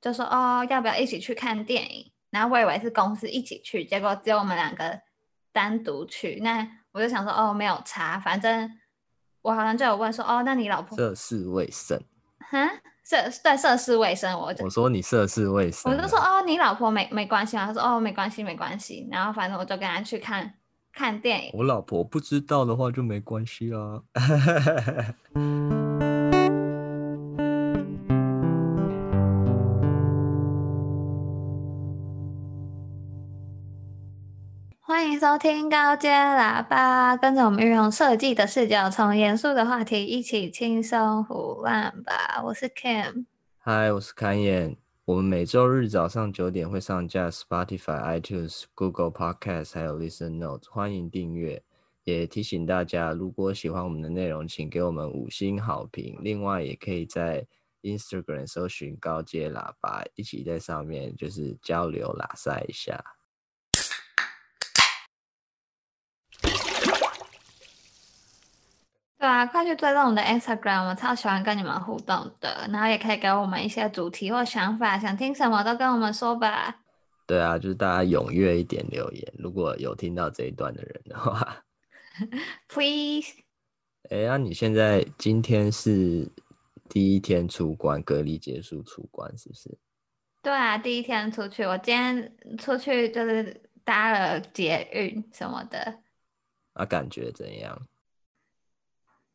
就说哦，要不要一起去看电影？然后我以为是公司一起去，结果只有我们两个单独去。那我就想说哦，没有差，反正我好像就有问说哦，那你老婆涉世未深？哈，涉对涉世未深，我就我说你涉世未深，我就说哦，你老婆没没关系吗？他说哦，没关系，没关系。然后反正我就跟他去看看电影。我老婆不知道的话就没关系啊。欢迎收听高阶喇叭，跟着我们运用设计的视角，从严肃的话题一起轻松唬烂吧。我是 Kim，嗨，我是侃爷。我们每周日早上九点会上架 Spotify、iTunes、Google Podcast，还有 Listen Notes，欢迎订阅。也提醒大家，如果喜欢我们的内容，请给我们五星好评。另外，也可以在 Instagram 搜寻高阶喇叭，一起在上面就是交流喇赛一下。对啊，快去追踪我们的 Instagram，我超喜欢跟你们互动的。然后也可以给我们一些主题或想法，想听什么都跟我们说吧。对啊，就是大家踊跃一点留言，如果有听到这一段的人的话，Please。哎，那你现在今天是第一天出关，隔离结束出关是不是？对啊，第一天出去，我今天出去就是搭了捷运什么的。啊、感觉怎样？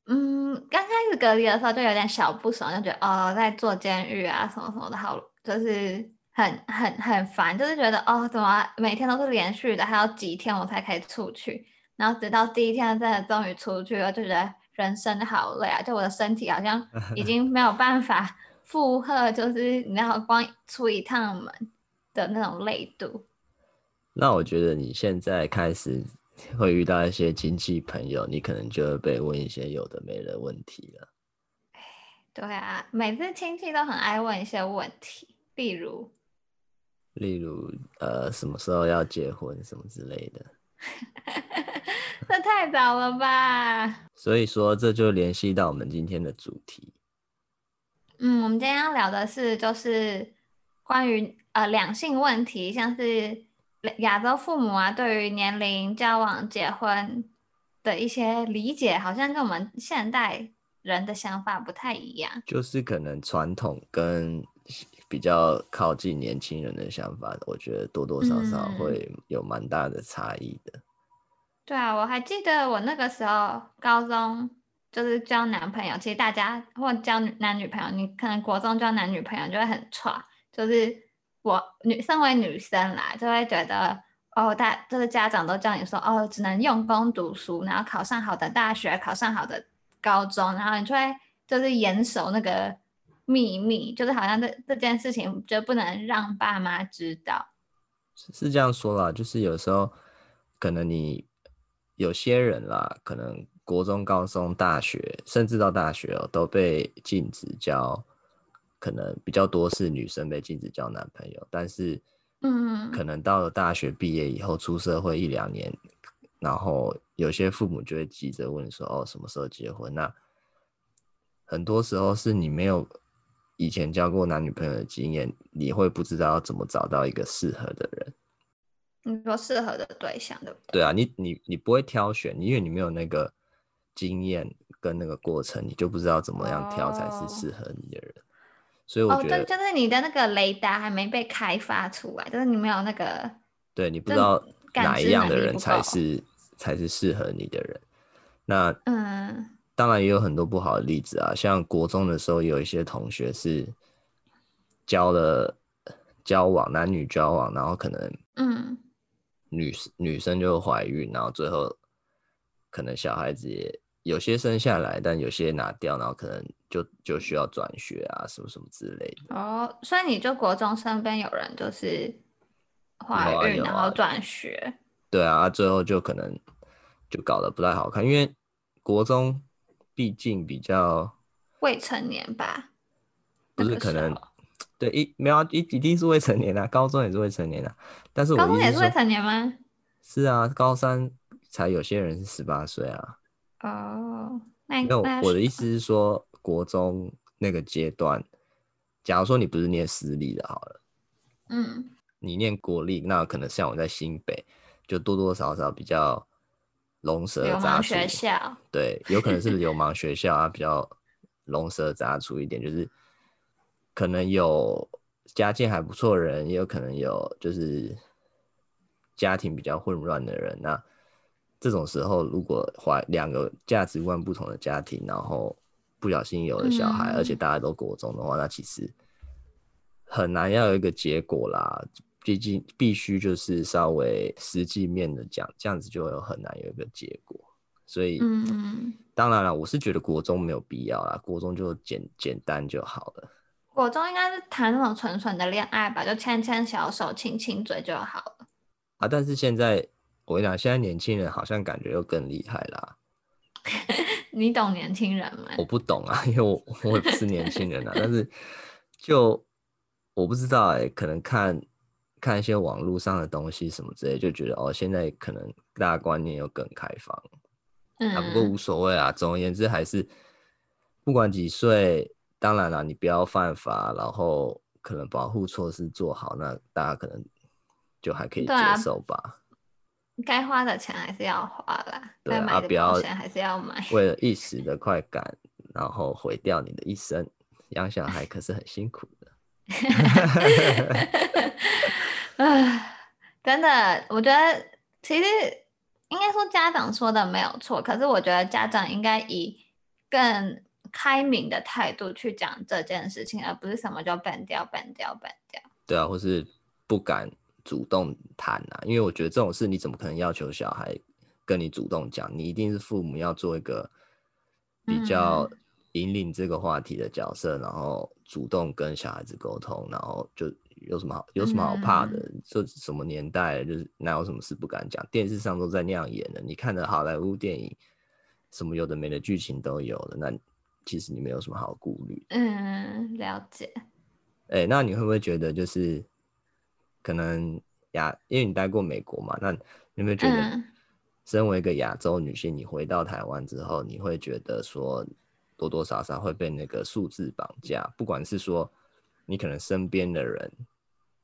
嗯，刚开始隔离的时候就有点小不爽，就觉得哦，在坐监狱啊什么什么的，好，就是很很很烦，就是觉得哦，怎么每天都是连续的，还要几天我才可以出去？然后直到第一天真的终于出去了，就觉得人生好累啊，就我的身体好像已 经没有办法 负荷，就是你要光出一趟门的那种累度。那我觉得你现在开始。会遇到一些亲戚朋友，你可能就会被问一些有的没的问题了。对啊，每次亲戚都很爱问一些问题，例如，例如呃，什么时候要结婚什么之类的。这太早了吧？所以说，这就联系到我们今天的主题。嗯，我们今天要聊的是，就是关于呃两性问题，像是。亚洲父母啊，对于年龄、交往、结婚的一些理解，好像跟我们现代人的想法不太一样。就是可能传统跟比较靠近年轻人的想法，我觉得多多少少会有蛮大的差异的。嗯。对啊，我还记得我那个时候高中就是交男朋友，其实大家或交男女朋友，你可能国中交男女朋友就会很差，就是。我女身为女生啦，就会觉得哦，大就是家长都叫你说哦，只能用功读书，然后考上好的大学，考上好的高中，然后你就会就是严守那个秘密，就是好像这这件事情就不能让爸妈知道。是是这样说啦，就是有时候可能你有些人啦，可能国中、高中、大学，甚至到大学哦，都被禁止交。可能比较多是女生被禁止交男朋友，但是，嗯，可能到了大学毕业以后，出社会一两年，然后有些父母就会急着问说：“哦，什么时候结婚？”那很多时候是你没有以前交过男女朋友的经验，你会不知道要怎么找到一个适合的人。你说适合的对象，对不对？对啊，你你你不会挑选，因为你没有那个经验跟那个过程，你就不知道怎么样挑才是适合你的人。哦所以我觉得，就是你的那个雷达还没被开发出来，就是你没有那个，对，你不知道哪一样的人才是才是适合你的人。那嗯，当然也有很多不好的例子啊，像国中的时候有一些同学是交了交往男女交往，然后可能嗯女女生就怀孕，然后最后可能小孩子也。有些生下来，但有些拿掉，然后可能就就需要转学啊，什么什么之类的。哦，所以你就国中身边有人就是怀孕，然后转学。对啊，最后就可能就搞得不太好看，因为国中毕竟比较未成年吧？不是可能对一没有一一定是未成年啊，高中也是未成年啊。但是我高中也是未成年吗？是啊，高三才有些人是十八岁啊。哦，那那我的意思是说，国中那个阶段假如说你不是念私立的，好了，嗯，你念国立，那可能像我在新北，就多多少少比较龙蛇杂处。学校对，有可能是流氓学校啊，比较龙蛇杂出一点，就是可能有家境还不错的人，也有可能有就是家庭比较混乱的人。那这种时候，如果怀两个价值观不同的家庭，然后不小心有了小孩，嗯、而且大家都国中的话，那其实很难要有一个结果啦。毕竟必须就是稍微实际面的讲，这样子就会有很难有一个结果。所以，嗯，当然了，我是觉得国中没有必要啦，国中就简简单就好了。国中应该是谈那种纯纯的恋爱吧，就牵牵小手、亲亲嘴就好了。啊，但是现在。我跟你讲，现在年轻人好像感觉又更厉害啦。你懂年轻人吗？我不懂啊，因为我我也不是年轻人啊。但是就我不知道哎、欸，可能看看一些网络上的东西什么之类，就觉得哦，现在可能大家观念又更开放。嗯，啊、不过无所谓啊。总而言之，还是不管几岁，当然了，你不要犯法，然后可能保护措施做好，那大家可能就还可以接受吧。该花的钱还是要花啦，该、啊、买的保险还是要买。为了一时的快感，然后毁掉你的一生，养小孩可是很辛苦的。唉，真的，我觉得其实应该说家长说的没有错，可是我觉得家长应该以更开明的态度去讲这件事情，而不是什么就 ban 掉、ban 掉、ban 掉。对啊，或是不敢。主动谈啊，因为我觉得这种事你怎么可能要求小孩跟你主动讲？你一定是父母要做一个比较引领这个话题的角色，嗯、然后主动跟小孩子沟通，然后就有什么好有什么好怕的？这、嗯、什么年代，就是哪有什么事不敢讲？电视上都在那样演的，你看的好莱坞电影，什么有的没的剧情都有了，那其实你没有什么好顾虑。嗯，了解。哎、欸，那你会不会觉得就是？可能亚，因为你待过美国嘛，那你有没有觉得，身为一个亚洲女性，你回到台湾之后，你会觉得说，多多少少会被那个数字绑架？不管是说你可能身边的人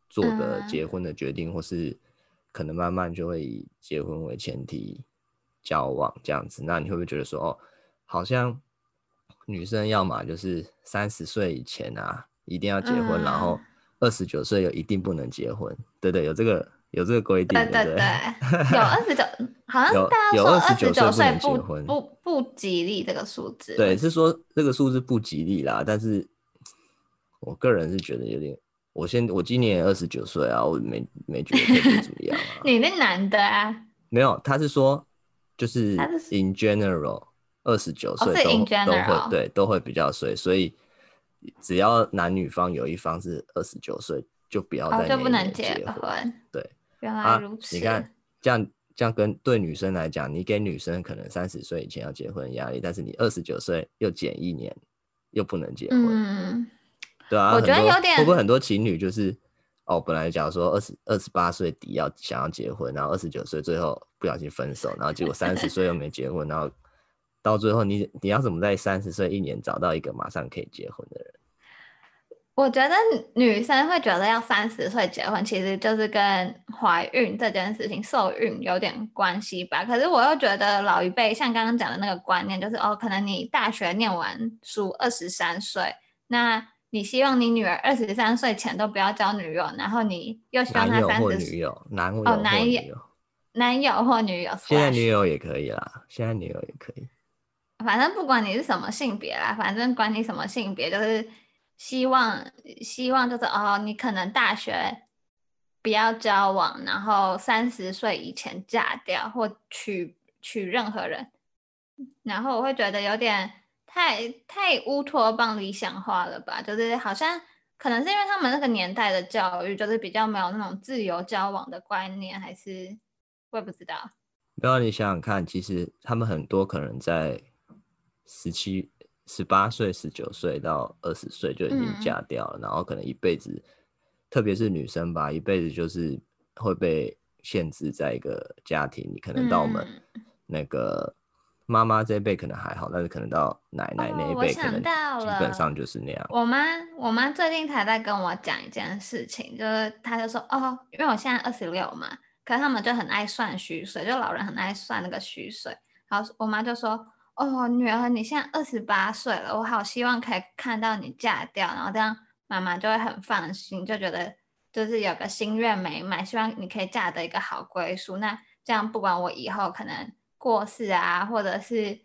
做的结婚的决定，或是可能慢慢就会以结婚为前提交往这样子，那你会不会觉得说，哦，好像女生要么就是三十岁以前啊，一定要结婚，然后。二十九岁有一定不能结婚，对对，有这个有这个规定，对对对，有二十九，好像大家说二十九岁不结婚，不不吉利这个数字，对，是说这个数字不吉利啦。但是我个人是觉得有点，我现我今年二十九岁啊，我没没觉得特别怎么样啊。你那男的啊？没有，他是说就是 in general，二十九岁都都会对都会比较衰，所以。只要男女方有一方是二十九岁，就不要再就不能结婚。对，原来如此。啊、你看，这样这样跟对女生来讲，你给女生可能三十岁以前要结婚压力，但是你二十九岁又减一年，又不能结婚。嗯，对啊。我觉得有点会不会很多情侣就是哦，本来假如说二十二十八岁底要想要结婚，然后二十九岁最后不小心分手，然后结果三十岁又没结婚，然后。到最后你，你你要怎么在三十岁一年找到一个马上可以结婚的人？我觉得女生会觉得要三十岁结婚，其实就是跟怀孕这件事情、受孕有点关系吧。可是我又觉得老一辈像刚刚讲的那个观念，就是哦，可能你大学念完书二十三岁，那你希望你女儿二十三岁前都不要交女友，然后你又希望她三十岁，女友、男友、哦、男友、男友或女友，现在女友也可以啦，现在女友也可以。反正不管你是什么性别啦，反正管你什么性别，就是希望希望就是哦，你可能大学不要交往，然后三十岁以前嫁掉或娶娶任何人，然后我会觉得有点太太乌托邦理想化了吧，就是好像可能是因为他们那个年代的教育就是比较没有那种自由交往的观念，还是我也不知道。不要你想想看，其实他们很多可能在。十七、十八岁、十九岁到二十岁就已经嫁掉了，嗯、然后可能一辈子，特别是女生吧，一辈子就是会被限制在一个家庭。你可能到我们那个妈妈这一辈可能还好，但是可能到奶奶那一辈，可能基本上就是那样。我妈，我妈最近才在跟我讲一件事情，就是她就说哦，因为我现在二十六嘛，可是他们就很爱算虚岁，就老人很爱算那个虚岁。然后我妈就说哦，女儿你现在二十八岁了，我好希望可以看到你嫁掉，然后这样妈妈就会很放心，就觉得就是有个心愿美满，希望你可以嫁得一个好归宿。那这样不管我以后可能。过世啊，或者是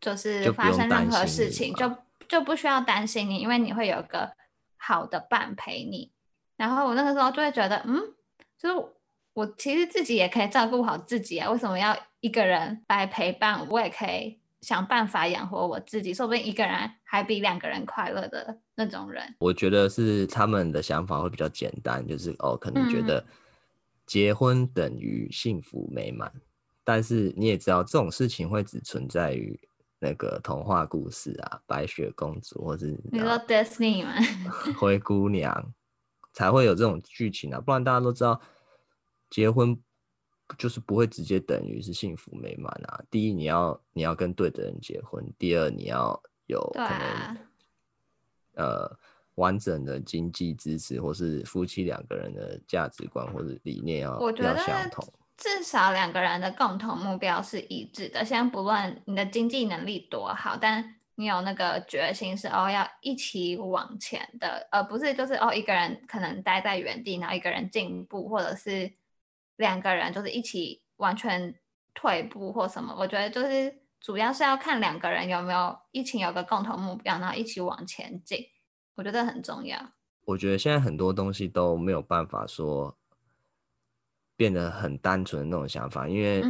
就是发生任何事情，就就不，就不需要担心你，因为你会有个好的伴陪你。然后我那个时候就会觉得，嗯，就是我其实自己也可以照顾好自己啊，为什么要一个人来陪伴？我也可以想办法养活我自己，说不定一个人还比两个人快乐的那种人。我觉得是他们的想法会比较简单，就是哦，可能觉得结婚等于幸福美满。嗯但是你也知道，这种事情会只存在于那个童话故事啊，白雪公主，或是你说 Disney 吗？灰姑娘才会有这种剧情啊，不然大家都知道，结婚就是不会直接等于是幸福美满啊。第一，你要你要跟对的人结婚；第二，你要有可能、啊、呃完整的经济支持，或是夫妻两个人的价值观或者理念要要相同。至少两个人的共同目标是一致的。先不论你的经济能力多好，但你有那个决心是哦要一起往前的，而不是就是哦一个人可能待在原地，然后一个人进步，或者是两个人就是一起完全退步或什么。我觉得就是主要是要看两个人有没有一起有个共同目标，然后一起往前进。我觉得很重要。我觉得现在很多东西都没有办法说。变得很单纯的那种想法，因为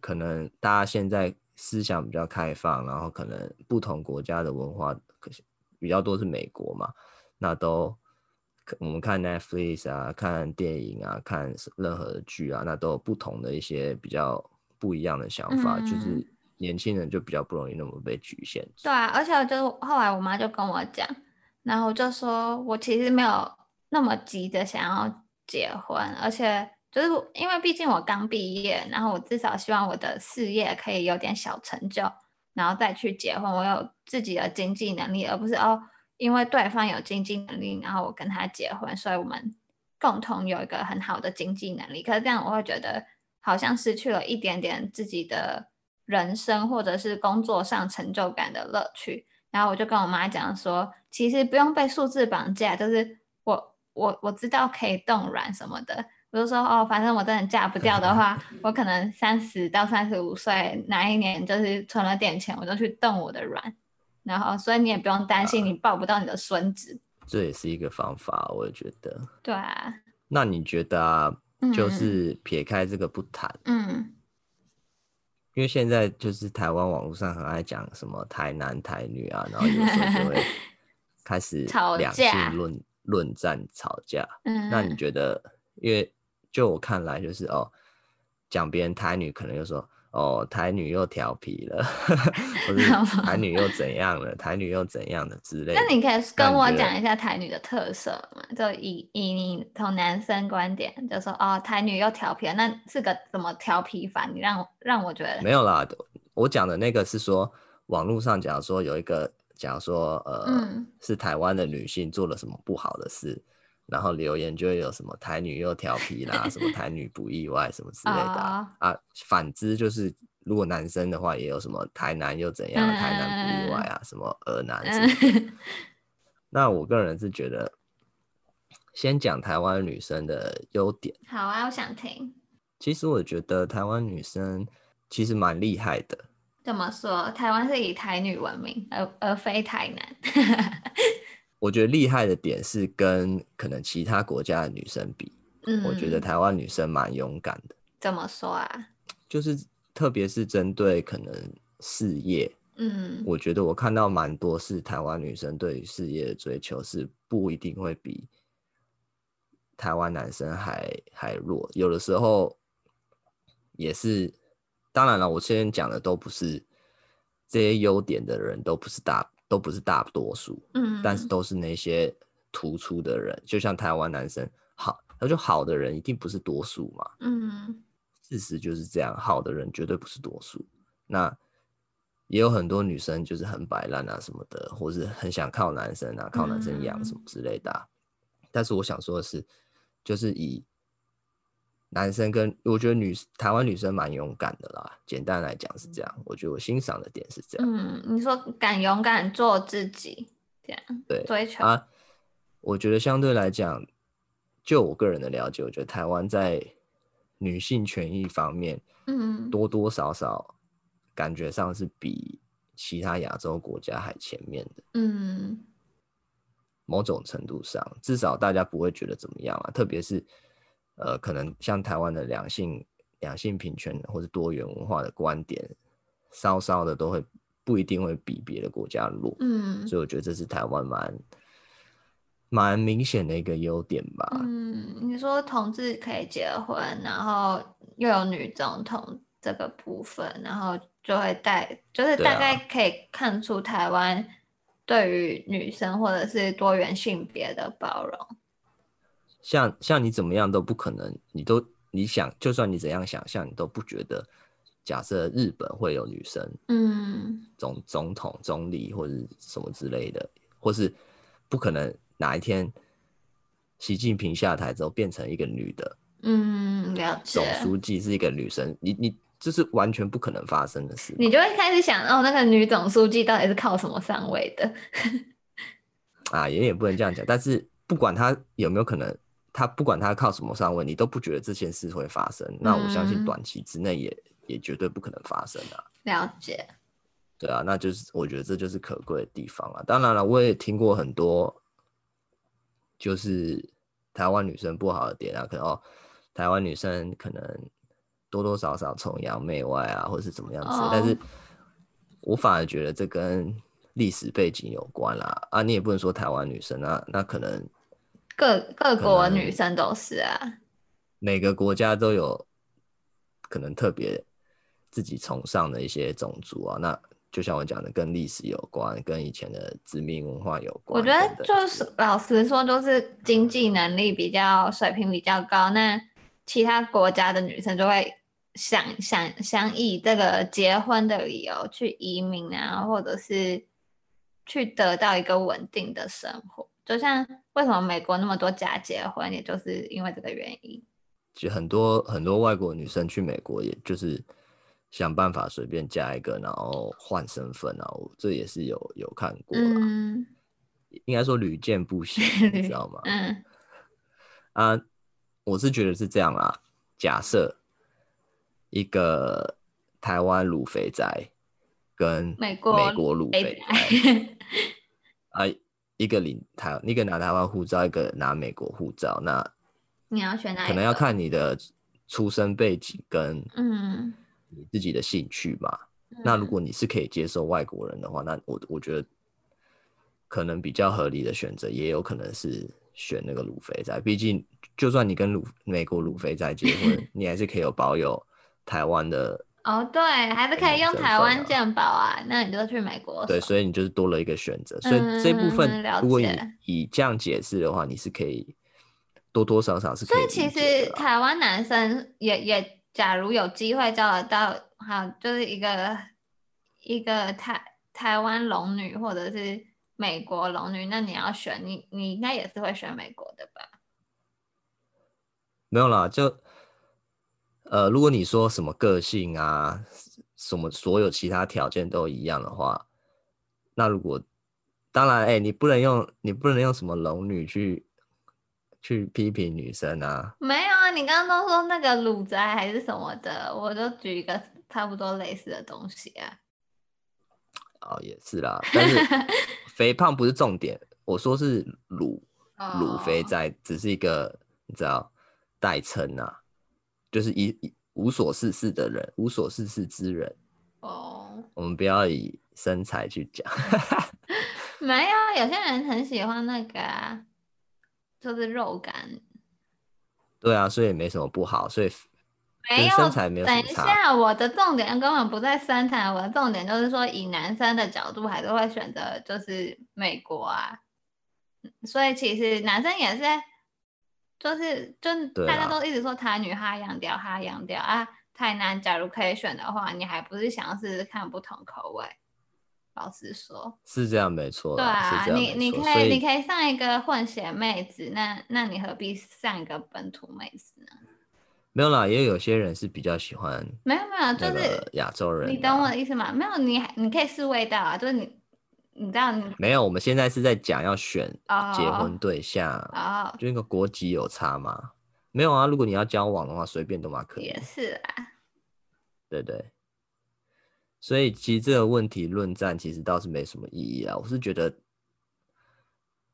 可能大家现在思想比较开放，然后可能不同国家的文化比较多是美国嘛，那都我们看 Netflix 啊，看电影啊，看任何的剧啊，那都有不同的一些比较不一样的想法，嗯、就是年轻人就比较不容易那么被局限。对啊，而且就后来我妈就跟我讲，然后就说我其实没有那么急着想要结婚，而且。就是因为毕竟我刚毕业，然后我至少希望我的事业可以有点小成就，然后再去结婚。我有自己的经济能力，而不是哦，因为对方有经济能力，然后我跟他结婚，所以我们共同有一个很好的经济能力。可是这样我会觉得好像失去了一点点自己的人生或者是工作上成就感的乐趣。然后我就跟我妈讲说，其实不用被数字绑架，就是我我我知道可以冻卵什么的。比如说哦，反正我真的嫁不掉的话，我可能三十到三十五岁哪一年就是存了点钱，我就去冻我的卵，然后所以你也不用担心你抱不到你的孙子。啊，这也是一个方法，我也觉得。对啊。那你觉得啊，就是撇开这个不谈，嗯，因为现在就是台湾网络上很爱讲什么台男台女啊，然后有时候就会 开始两性论论战吵架。嗯，那你觉得，因为就我看来，就是哦，讲别人台女，可能就说哦，台女又调皮了，台女又怎样了，台女又怎样的之类的。那你可以跟我讲一下台女的特色嘛？就以以你从男生观点，就说哦，台女又调皮了，那是个怎么调皮法？你让让我觉得没有啦。我讲的那个是说，网络上讲说有一个讲说呃，嗯、是台湾的女性做了什么不好的事。然后留言就会有什么台女又调皮啦，什么 台女不意外什么之类的啊。啊反之就是，如果男生的话，也有什么台男又怎样，台男不意外啊，什么儿男什么。那我个人是觉得，先讲台湾女生的优点。好啊，我想听。其实我觉得台湾女生其实蛮厉害的。怎么说？台湾是以台女闻名，而而非台男。我觉得厉害的点是跟可能其他国家的女生比，嗯，我觉得台湾女生蛮勇敢的。怎么说啊？就是特别是针对可能事业，嗯，我觉得我看到蛮多是台湾女生对于事业的追求是不一定会比台湾男生还还弱，有的时候也是。当然了，我现在讲的都不是这些优点的人，都不是大。都不是大多数，嗯，但是都是那些突出的人，就像台湾男生好，那就好的人一定不是多数嘛，嗯，事实就是这样，好的人绝对不是多数。那也有很多女生就是很摆烂啊什么的，或是很想靠男生啊，靠男生养什么之类的、啊。嗯、但是我想说的是，就是以男生跟我觉得女台湾女生蛮勇敢的啦。简单来讲是这样，我觉得我欣赏的点是这样。嗯，你说敢勇敢做自己，这样对追求啊。我觉得相对来讲，就我个人的了解，我觉得台湾在女性权益方面，嗯，多多少少感觉上是比其他亚洲国家还前面的。嗯，某种程度上，至少大家不会觉得怎么样啊。特别是呃，可能像台湾的两性两性平权或者多元文化的观点，稍稍的都会不一定会比别的国家弱。嗯，所以我觉得这是台湾蛮。蛮明显的一个优点吧。嗯，你说同志可以结婚，然后又有女总统这个部分，然后就会带，就是大概可以看出台湾对于女生或者是多元性别的包容。像像你怎么样都不可能，你都你想，就算你怎样想象，你都不觉得，假设日本会有女生，嗯，总总统、总理或者什么之类的，或是不可能。哪一天，习近平下台之后变成一个女的，嗯，了解。总书记是一个女生，你你这是完全不可能发生的事。你就会开始想，哦，那个女总书记到底是靠什么上位的？啊，也也不能这样讲。但是不管她有没有可能，她不管他靠什么上位，你都不觉得这件事会发生。嗯、那我相信短期之内也也绝对不可能发生啊。了解。对啊，那就是我觉得这就是可贵的地方啊。当然了，我也听过很多。就是台湾女生不好的点啊，可能哦，台湾女生可能多多少少崇洋媚外啊，或者是怎么样子。Oh. 但是我反而觉得这跟历史背景有关啦。啊，你也不能说台湾女生啊，那可能各各国女生都是啊，每个国家都有可能特别自己崇尚的一些种族啊，那。就像我讲的，跟历史有关，跟以前的殖民文化有关。我觉得就是老实说，就是经济能力比较水平比较高，那其他国家的女生就会想想想以这个结婚的理由去移民啊，或者是去得到一个稳定的生活。就像为什么美国那么多假结婚，也就是因为这个原因。就很多很多外国女生去美国，也就是。想办法随便加一个，然后换身份，然后这也是有有看过啦，嗯、应该说屡见不鲜，你知道吗？嗯，啊，我是觉得是这样啊。假设一个台湾卤肥仔跟美国美国鲁肥仔，啊，一个领台，一个拿台湾护照，一个拿美国护照，那你要选哪？可能要看你的出生背景跟嗯。你自己的兴趣吧，嗯、那如果你是可以接受外国人的话，那我我觉得可能比较合理的选择，也有可能是选那个鲁肥仔。毕竟，就算你跟鲁美国鲁肥仔结婚，你还是可以有保有台湾的哦，对，还是可以用台湾健保啊。那你就去美国，对，所以你就是多了一个选择。所以这部分，如果你以这样解释的话，你是可以多多少少是可以。所以其实台湾男生也也。假如有机会交得到，好，就是一个一个台台湾龙女或者是美国龙女，那你要选你，你应该也是会选美国的吧？没有啦，就呃，如果你说什么个性啊，什么所有其他条件都一样的话，那如果当然，哎、欸，你不能用你不能用什么龙女去。去批评女生啊？没有啊，你刚刚都说那个鲁宅还是什么的，我就举一个差不多类似的东西啊。哦，也是啦，但是 肥胖不是重点，我说是鲁鲁肥仔只是一个你知道代称啊，就是一一无所事事的人，无所事事之人。哦，我们不要以身材去讲。没有，有些人很喜欢那个啊。就是肉感，对啊，所以也没什么不好，所以没有身材没有。等一下，我的重点根本不在身材，我的重点就是说，以男生的角度，还是会选择就是美国啊。所以其实男生也是，就是就大家都一直说台女哈洋调哈洋调啊，台南，假如可以选的话，你还不是想要试试看不同口味？老实说，是这样没错。对啊，你你可以，以你可以上一个混血妹子，那那你何必上一个本土妹子呢？没有啦，也有些人是比较喜欢。没有没有，就是亚洲人。你懂我的意思吗？没有，你你可以试味道啊，就是你你知道你没有，我们现在是在讲要选结婚对象啊，oh. 就那个国籍有差吗？没有啊，如果你要交往的话，随便都嘛可以。也是啊，对对。所以其实这个问题论战，其实倒是没什么意义啊。我是觉得，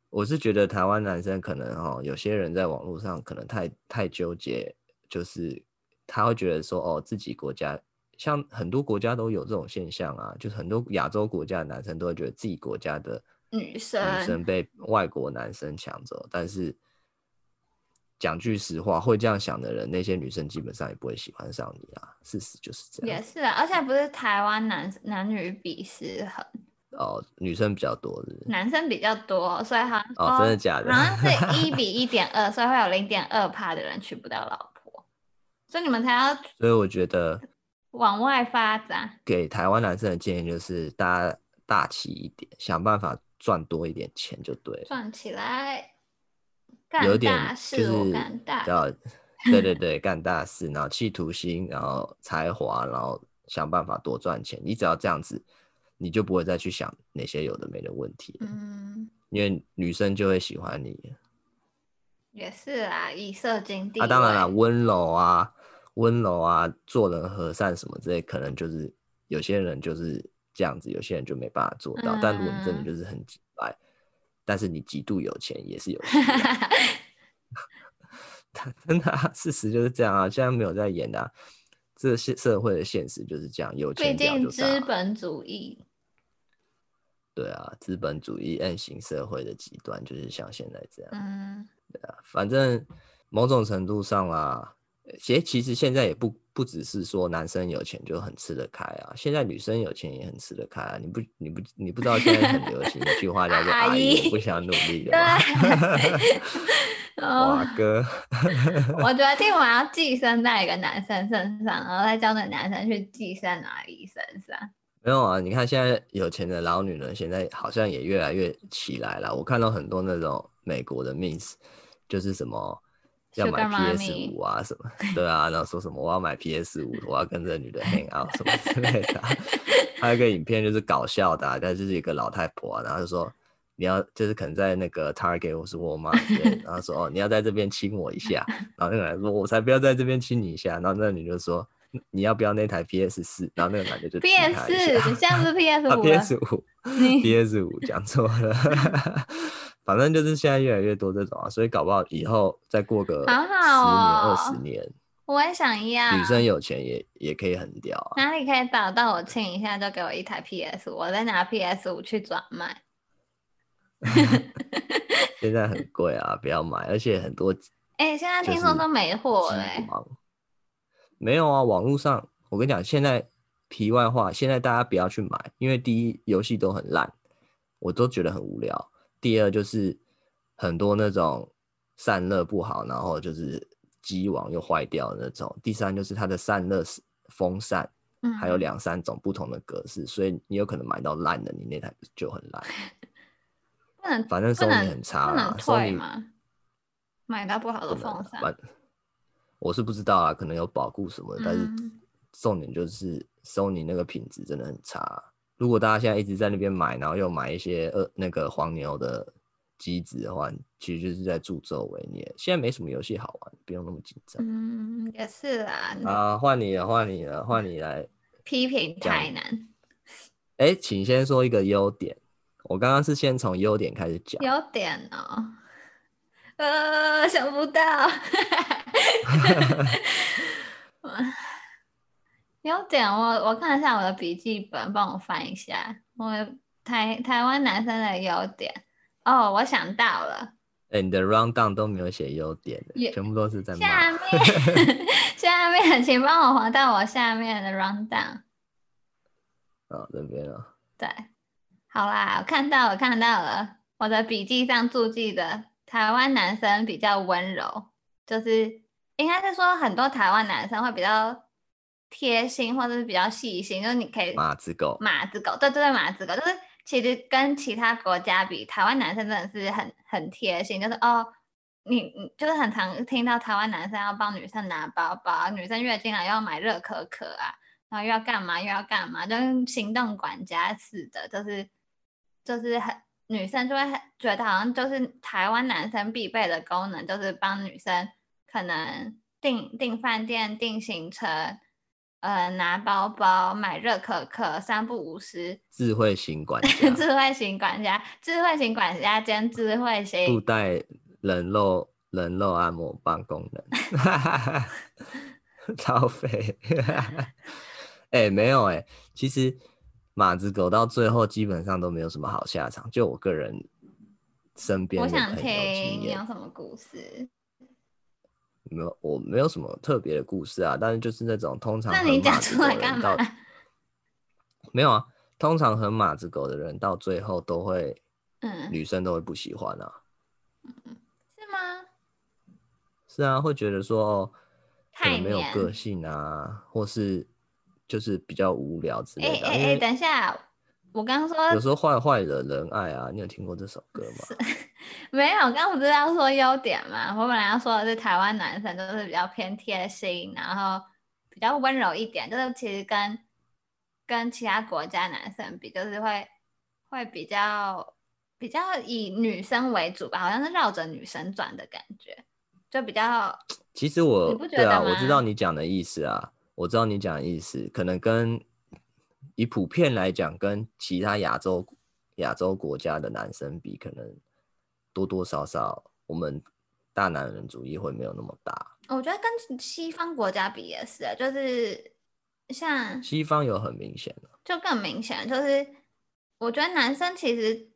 我是觉得台湾男生可能哈，有些人在网络上可能太太纠结，就是他会觉得说，哦，自己国家像很多国家都有这种现象啊，就是很多亚洲国家的男生都会觉得自己国家的女生女生被外国男生抢走，但是。讲句实话，会这样想的人，那些女生基本上也不会喜欢上你啊。事实就是这样。也是啊，而且不是台湾男男女比失衡哦，女生比较多是是？男生比较多，所以好像哦，真的假的？好像是一比一点二，所以会有零点二趴的人娶不到老婆，所以你们才要。所以我觉得往外发展，给台湾男生的建议就是大家大气一点，想办法赚多一点钱就对了，赚起来。有点就是叫对对对干大事，然后企图心，然后才华，然后想办法多赚钱。你只要这样子，你就不会再去想那些有的没的问题。嗯，因为女生就会喜欢你。也是啊，以色经地。啊，当然了，温柔啊，温柔啊，做人和善什么之类，可能就是有些人就是这样子，有些人就没办法做到。嗯、但如果你真的就是很直白。但是你极度有钱也是有 钱，真的、啊，事实就是这样啊！现在没有在演的、啊，这个社会的现实就是这样，有钱就竟资本主义。对啊，资本主义 N 型社会的极端就是像现在这样。嗯，对啊，反正某种程度上啦。其实其实现在也不不只是说男生有钱就很吃得开啊，现在女生有钱也很吃得开啊。你不你不你不知道现在很流行一句话叫做“阿姨我不想努力 了吗？”哇哥，我决定我要寄生在一个男生身上，然后再叫那个男生去寄生阿姨身上。没有啊，你看现在有钱的老女人现在好像也越来越起来了。我看到很多那种美国的 Miss，就是什么。要买 PS 五啊什么？对啊，然后说什么我要买 PS 五，我要跟这女的 hang out 什么之类的。还有一个影片就是搞笑的，但就是一个老太婆，然后就说你要就是可能在那个 Target 或是沃尔玛，然后说哦你要在这边亲我一下，然后那个人说我才不要在这边亲你一下，然后那个女就说你要不要那台 PS 四？然后那个男的就 PS 四，你像是 PS 五？PS 五，PS 五讲错了。反正就是现在越来越多这种啊，所以搞不好以后再过个十年二十年，我也想要。女生有钱也也可以很屌啊。哪里可以找到我亲一下就给我一台 PS，我再拿 PS 五去转卖。现在很 贵啊，不要买，而且很多。哎、欸，现在听说都没货哎。没有啊，网络上我跟你讲，现在题外话，现在大家不要去买，因为第一游戏都很烂，我都觉得很无聊。第二就是很多那种散热不好，然后就是机网又坏掉的那种。第三就是它的散热风扇，还有两三种不同的格式，嗯、所以你有可能买到烂的，你那台就很烂。不能，反正 Sony 很差能退吗买到不好的风扇，我是不知道啊，可能有保固什么但是重点就是 Sony 那个品质真的很差。如果大家现在一直在那边买，然后又买一些呃那个黄牛的机子的话，其实就是在助纣为虐。现在没什么游戏好玩，不用那么紧张。嗯，也是啦。啊，换你了，换你了，换你来批评台南。哎，请先说一个优点。我刚刚是先从优点开始讲。优点哦，呃，想不到。优点，我我看一下我的笔记本，帮我翻一下。我台台湾男生的优点哦，我想到了。哎、欸，你的 rundown 都没有写优点的，全部都是在下面。下面，请帮我滑到我下面的 rundown。哦，这边哦。对，好啦，我看到了，看到了。我的笔记上注记的台湾男生比较温柔，就是应该是说很多台湾男生会比较。贴心或者是比较细心，就是你可以马子狗，马子狗，对对对，马子狗就是其实跟其他国家比，台湾男生真的是很很贴心，就是哦，你你就是很常听到台湾男生要帮女生拿包包，女生月经来要买热可可啊，然后又要干嘛又要干嘛，就跟行动管家似的，就是就是很女生就会很觉得好像就是台湾男生必备的功能，就是帮女生可能订订饭店、订行程。呃，拿包包、买热可可，三不五时。智慧型管家，智慧型管家，智慧型管家兼智慧型。附带人肉人肉按摩棒功能，超肥费。哎、欸，没有哎、欸，其实马子狗到最后基本上都没有什么好下场。就我个人身边，我想听你有什么故事。没有，我没有什么特别的故事啊，但是就是那种通常。那你讲出来干嘛？没有啊，通常很马子狗的人到最后都会，嗯，女生都会不喜欢啊。嗯，是吗？是啊，会觉得说，可能没有个性啊，或是就是比较无聊之类的。哎哎哎，等一下。我刚刚说，有时候坏坏惹人爱啊，你有听过这首歌吗？没有，刚刚不是要说优点吗？我本来要说的是台湾男生都是比较偏贴心，然后比较温柔一点，就是其实跟跟其他国家男生比，就是会会比较比较以女生为主吧，好像是绕着女生转的感觉，就比较。其实我对啊，我知道你讲的意思啊，我知道你讲的意思，可能跟。以普遍来讲，跟其他亚洲亚洲国家的男生比，可能多多少少我们大男人主义会没有那么大。我觉得跟西方国家比也是，就是像西方有很明显的，就更明显。就是我觉得男生其实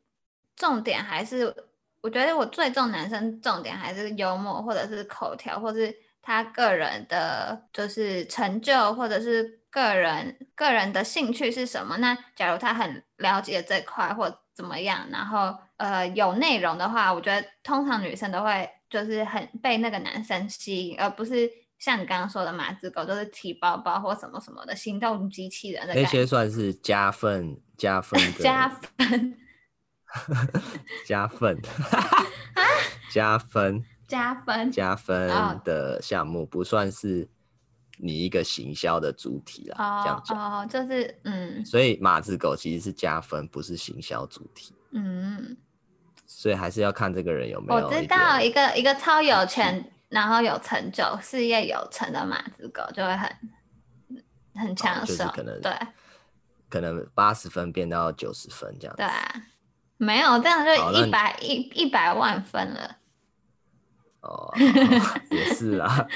重点还是，我觉得我最重男生重点还是幽默，或者是口条，或是他个人的就是成就，或者是。个人个人的兴趣是什么？那假如他很了解这块或怎么样，然后呃有内容的话，我觉得通常女生都会就是很被那个男生吸引，而不是像你刚刚说的马子狗，就是提包包或什么什么的行动机器人的。那些算是加分加分 的 加分加分加分加分加分的项目，不算是。你一个行销的主体啦，oh, 这样讲哦，就是嗯，所以马子狗其实是加分，不是行销主体，嗯，所以还是要看这个人有没有。我知道一个一个超有钱，然后有成就、事业有成的马子狗就会很很抢手，哦、可能对，可能八十分变到九十分这样子，对啊，没有这样就一百一一百万分了，哦，也是啊。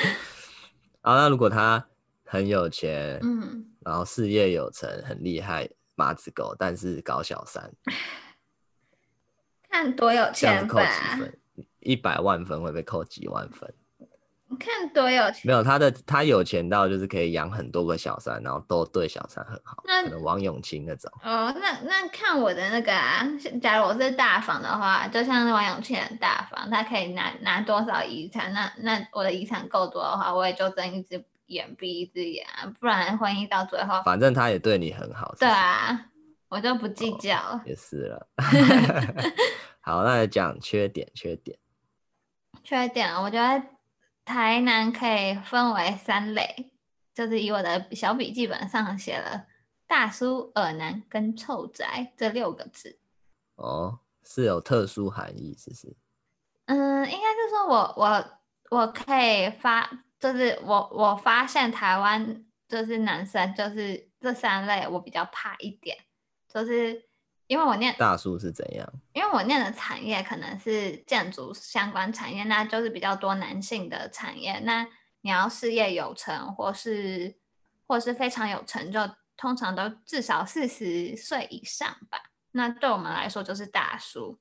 啊，那如果他很有钱，嗯，然后事业有成，很厉害，马子狗，但是搞小三，看多有钱吧？扣几分？一百万分会被扣几万分？看多有钱？没有他的，他有钱到就是可以养很多个小三，然后都对小三很好。那可能王永庆那种。哦，那那看我的那个啊，假如我是大房的话，就像王永庆很大房，他可以拿拿多少遗产？那那我的遗产够多的话，我也就睁一只眼闭一只眼，不然婚姻到最后，反正他也对你很好。对啊，我就不计较。哦，也是了。好，那来讲缺点，缺点，缺点，我觉得。台南可以分为三类，就是以我的小笔记本上写了“大叔、耳男跟臭宅”这六个字。哦，是有特殊含义，是不是？嗯，应该是说我我我可以发，就是我我发现台湾就是男生就是这三类，我比较怕一点，就是。因为我念大叔是怎样？因为我念的产业可能是建筑相关产业，那就是比较多男性的产业。那你要事业有成，或是或是非常有成就，通常都至少四十岁以上吧。那对我们来说就是大叔。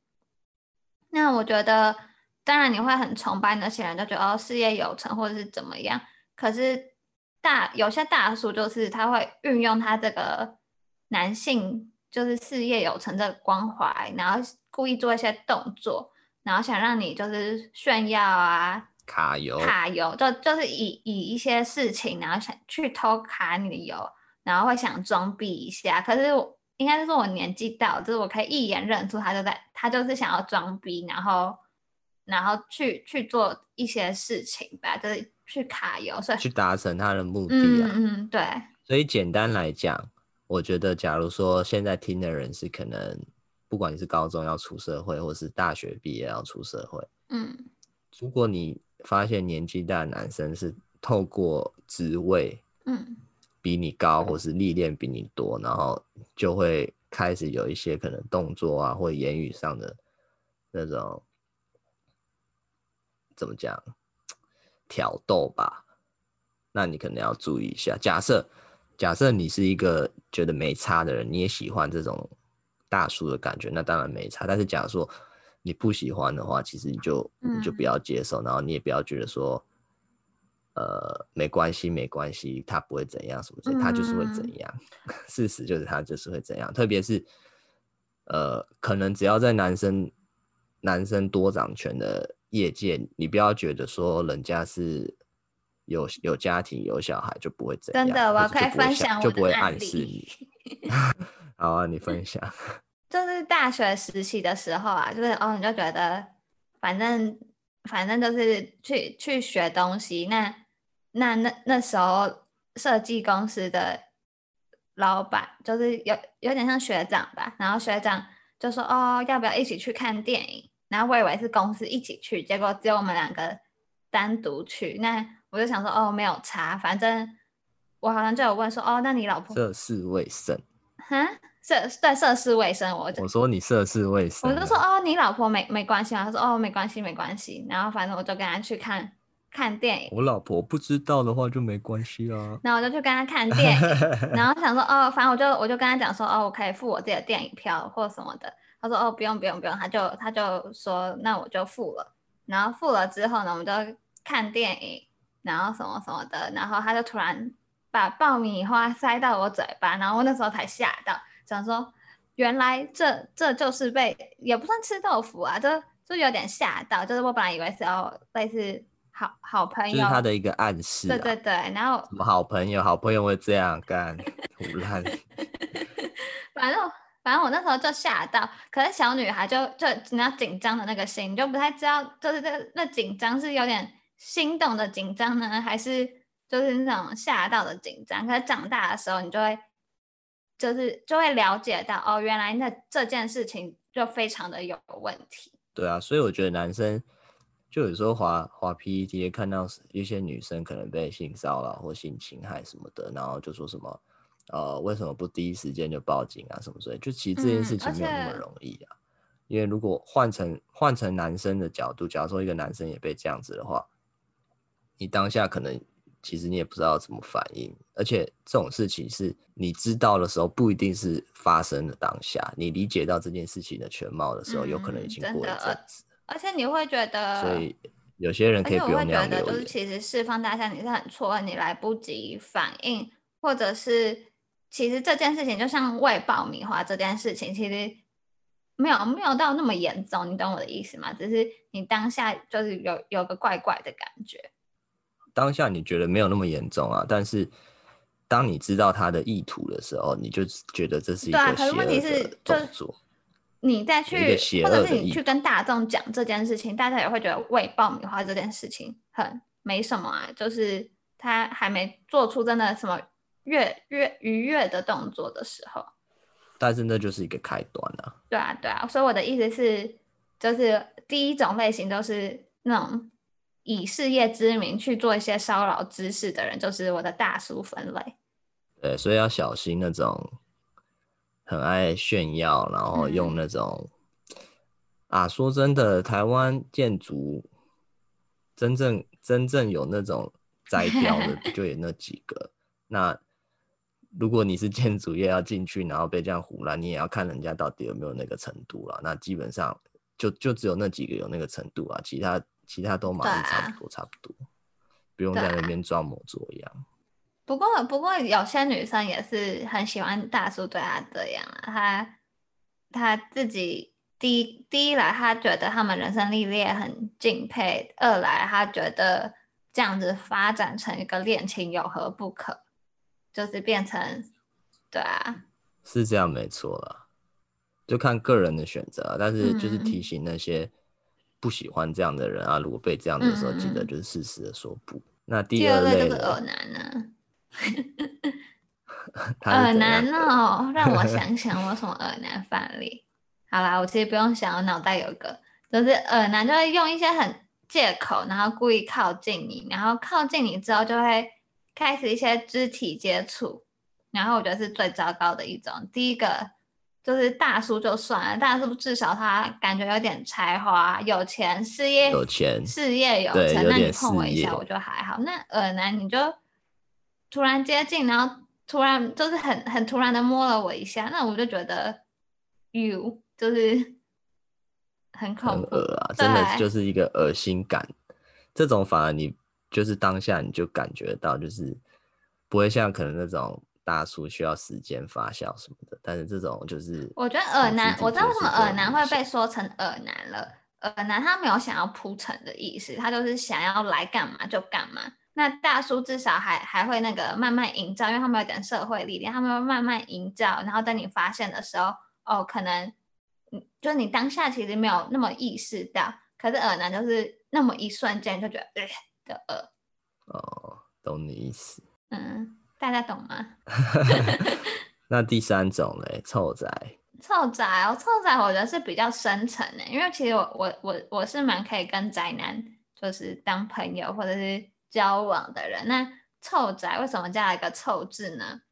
那我觉得，当然你会很崇拜那些人，就觉得哦，事业有成或者是怎么样。可是大有些大叔就是他会运用他这个男性。就是事业有成的关怀，然后故意做一些动作，然后想让你就是炫耀啊，卡油，卡油就就是以以一些事情，然后想去偷卡你的油，然后会想装逼一下。可是我应该是说我年纪到，就是我可以一眼认出他就在，他就是想要装逼，然后然后去去做一些事情吧，就是去卡油，所以去达成他的目的啊。嗯嗯，对。所以简单来讲，我觉得假如说现在听的人是可能，不管你是高中要出社会，或是大学毕业要出社会，嗯，如果你发现年纪大的男生是透过职位，嗯，比你高，或是历练比你多，然后就会开始有一些可能动作啊，或言语上的那种怎么讲？挑逗吧，那你可能要注意一下。假设假设你是一个觉得没差的人，你也喜欢这种大叔的感觉，那当然没差。但是假如说你不喜欢的话，其实你就你就不要接受，嗯、然后你也不要觉得说，呃，没关系，没关系，他不会怎样什么之类，他就是会怎样。嗯、事实就是他就是会怎样，特别是，呃，可能只要在男生男生多掌权的业界，你不要觉得说人家是有有家庭有小孩就不会这样。真的，我可以分享就不会暗示你。好啊，你分享。就是大学实习的时候啊，就是哦，你就觉得反正反正就是去去学东西。那那那那时候设计公司的老板就是有有点像学长吧，然后学长就说哦，要不要一起去看电影？然后我以为是公司一起去，结果只有我们两个单独去。那我就想说哦，没有差，反正我好像就有问说哦，那你老婆涉世未深？哈？涉对涉世未深，我我说你涉世未深，我就说哦，你老婆没没关系吗？他说哦，没关系，没关系。然后反正我就跟他去看看电影。我老婆不知道的话就没关系啊。那我就去跟他看电影，然后想说哦，反正我就我就跟他讲说哦，我可以付我自己的电影票或什么的。他说哦，不用不用不用，他就他就说那我就付了。然后付了之后呢，我们就看电影，然后什么什么的。然后他就突然把爆米花塞到我嘴巴，然后我那时候才吓到。想说，原来这这就是被也不算吃豆腐啊，就就有点吓到。就是我本来以为是要类似好好朋友，就是他的一个暗示、啊。对对对，然后什么好朋友，好朋友会这样干，胡乱。反正反正我那时候就吓到，可是小女孩就就你要紧张的那个心，就不太知道，就是这个那紧张是有点心动的紧张呢，还是就是那种吓到的紧张？可是长大的时候，你就会。就是就会了解到哦，原来那这件事情就非常的有问题。对啊，所以我觉得男生就有时候滑滑 PPT 看到一些女生可能被性骚扰或性侵害什么的，然后就说什么呃为什么不第一时间就报警啊什么之类，就其实这件事情没有那么容易啊。嗯、因为如果换成换成男生的角度，假如说一个男生也被这样子的话，你当下可能。其实你也不知道怎么反应，而且这种事情是你知道的时候，不一定是发生的当下。你理解到这件事情的全貌的时候，嗯、有可能已经过一阵子。而且你会觉得，所以有些人可以不用那样留言。就是其实释放当下你是很错，你来不及反应，或者是其实这件事情就像喂爆米花这件事情，其实没有没有到那么严重，你懂我的意思吗？只是你当下就是有有个怪怪的感觉。当下你觉得没有那么严重啊，但是当你知道他的意图的时候，你就觉得这是一个邪恶的动作。对啊，可是问题是，就你再去，或者是你去跟大众讲这件事情，大家也会觉得喂爆米花这件事情很没什么啊，就是他还没做出真的什么越越愉悦的动作的时候。但是那就是一个开端啊。对啊，对啊，所以我的意思是，就是第一种类型都是那种。以事业之名去做一些骚扰之事的人，就是我的大叔分类。对，所以要小心那种很爱炫耀，然后用那种、嗯、啊，说真的，台湾建筑真正真正有那种 摘掉的，就有那几个。那如果你是建筑业要进去，然后被这样唬烂，你也要看人家到底有没有那个程度了。那基本上就就只有那几个有那个程度啊，其他。其他都蛮差不多，差不多，不用在那边装模作样。不过，不过有些女生也是很喜欢大叔对她这样啊，她她自己第一第一来她觉得他们人生历练很敬佩，二来她觉得这样子发展成一个恋情有何不可，就是变成对啊，是这样没错啦，就看个人的选择，但是就是提醒那些不喜欢这样的人啊，嗯、如果被这样的时候，记得就是适时的说不。那第二类就是恶男呢？耳男哦，让我想 想，我什么恶男范例？好啦，我其实不用想，我脑袋有个，就是耳男就会用一些很借口，然后故意靠近你，然后靠近你之后就会开始一些肢体接触，然后我觉得是最糟糕的一种。第一个就是大叔就算了，大叔至少他感觉有点才华，有钱，事业有钱，事业有成，那你碰我一下我就还好。那恶男你就突然接近，然后突然就是很很突然的摸了我一下，那我就觉得 you。就是很恐怖，很恶啊！真的就是一个恶心感。这种反而你就是当下你就感觉到，就是不会像可能那种大叔需要时间发酵什么的。但是这种就是，我觉得耳男，我知道为什么耳男会被说成耳男了。耳男他没有想要铺陈的意思，他就是想要来干嘛就干嘛。那大叔至少还还会那个慢慢营造，因为他们有点社会历练，他们会慢慢营造。然后等你发现的时候，哦，可能嗯。就是你当下其实没有那么意识到，可是耳男就是那么一瞬间就觉得呃的耳。哦，懂你意思。嗯，大家懂吗？那第三种嘞，臭宅。臭宅哦，臭宅我觉得是比较深层的，因为其实我我我我是蛮可以跟宅男就是当朋友或者是交往的人。那臭宅为什么加了一个臭字呢？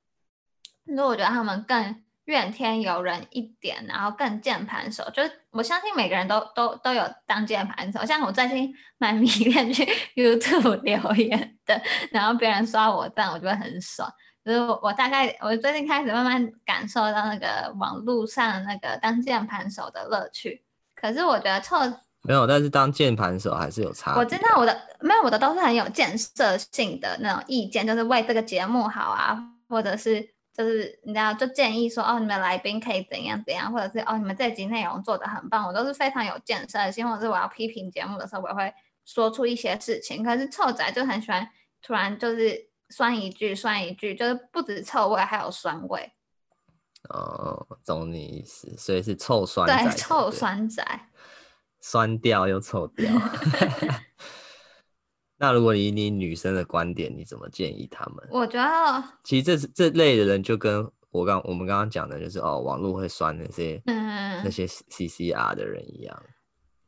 因为我觉得他们更。怨天尤人一点，然后更键盘手，就是我相信每个人都都都有当键盘手。像我最近蛮迷恋去 YouTube 留言的，然后别人刷我赞，我就会很爽。就是我，我大概我最近开始慢慢感受到那个网络上那个当键盘手的乐趣。可是我觉得错没有，但是当键盘手还是有差。我知道我的没有，我的都是很有建设性的那种意见，就是为这个节目好啊，或者是。就是你知道，就建议说哦，你们来宾可以怎样怎样，或者是哦，你们这集内容做的很棒，我都是非常有建设性，或者是我要批评节目的时候，我会说出一些事情。可是臭仔就很喜欢突然就是酸一句酸一句，就是不止臭味，还有酸味。哦，懂你意思，所以是臭酸宅。对，臭酸仔，酸掉又臭掉。那如果以你女生的观点，你怎么建议他们？我觉得，其实这这类的人就跟我刚我们刚刚讲的，就是哦，网络会酸那些，嗯，那些 CCR 的人一样。